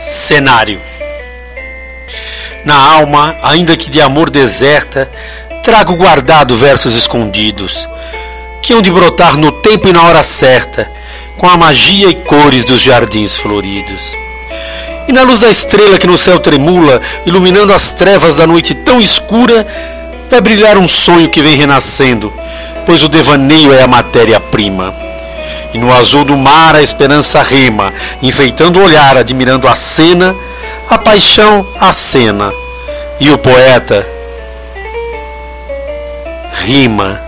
Cenário Na alma, ainda que de amor deserta, trago guardado versos escondidos, que hão de brotar no tempo e na hora certa, com a magia e cores dos jardins floridos. E na luz da estrela que no céu tremula, iluminando as trevas da noite tão escura, vai brilhar um sonho que vem renascendo, pois o devaneio é a matéria-prima. E no azul do mar a esperança rema, enfeitando o olhar, admirando a cena, a paixão a cena. E o poeta rima.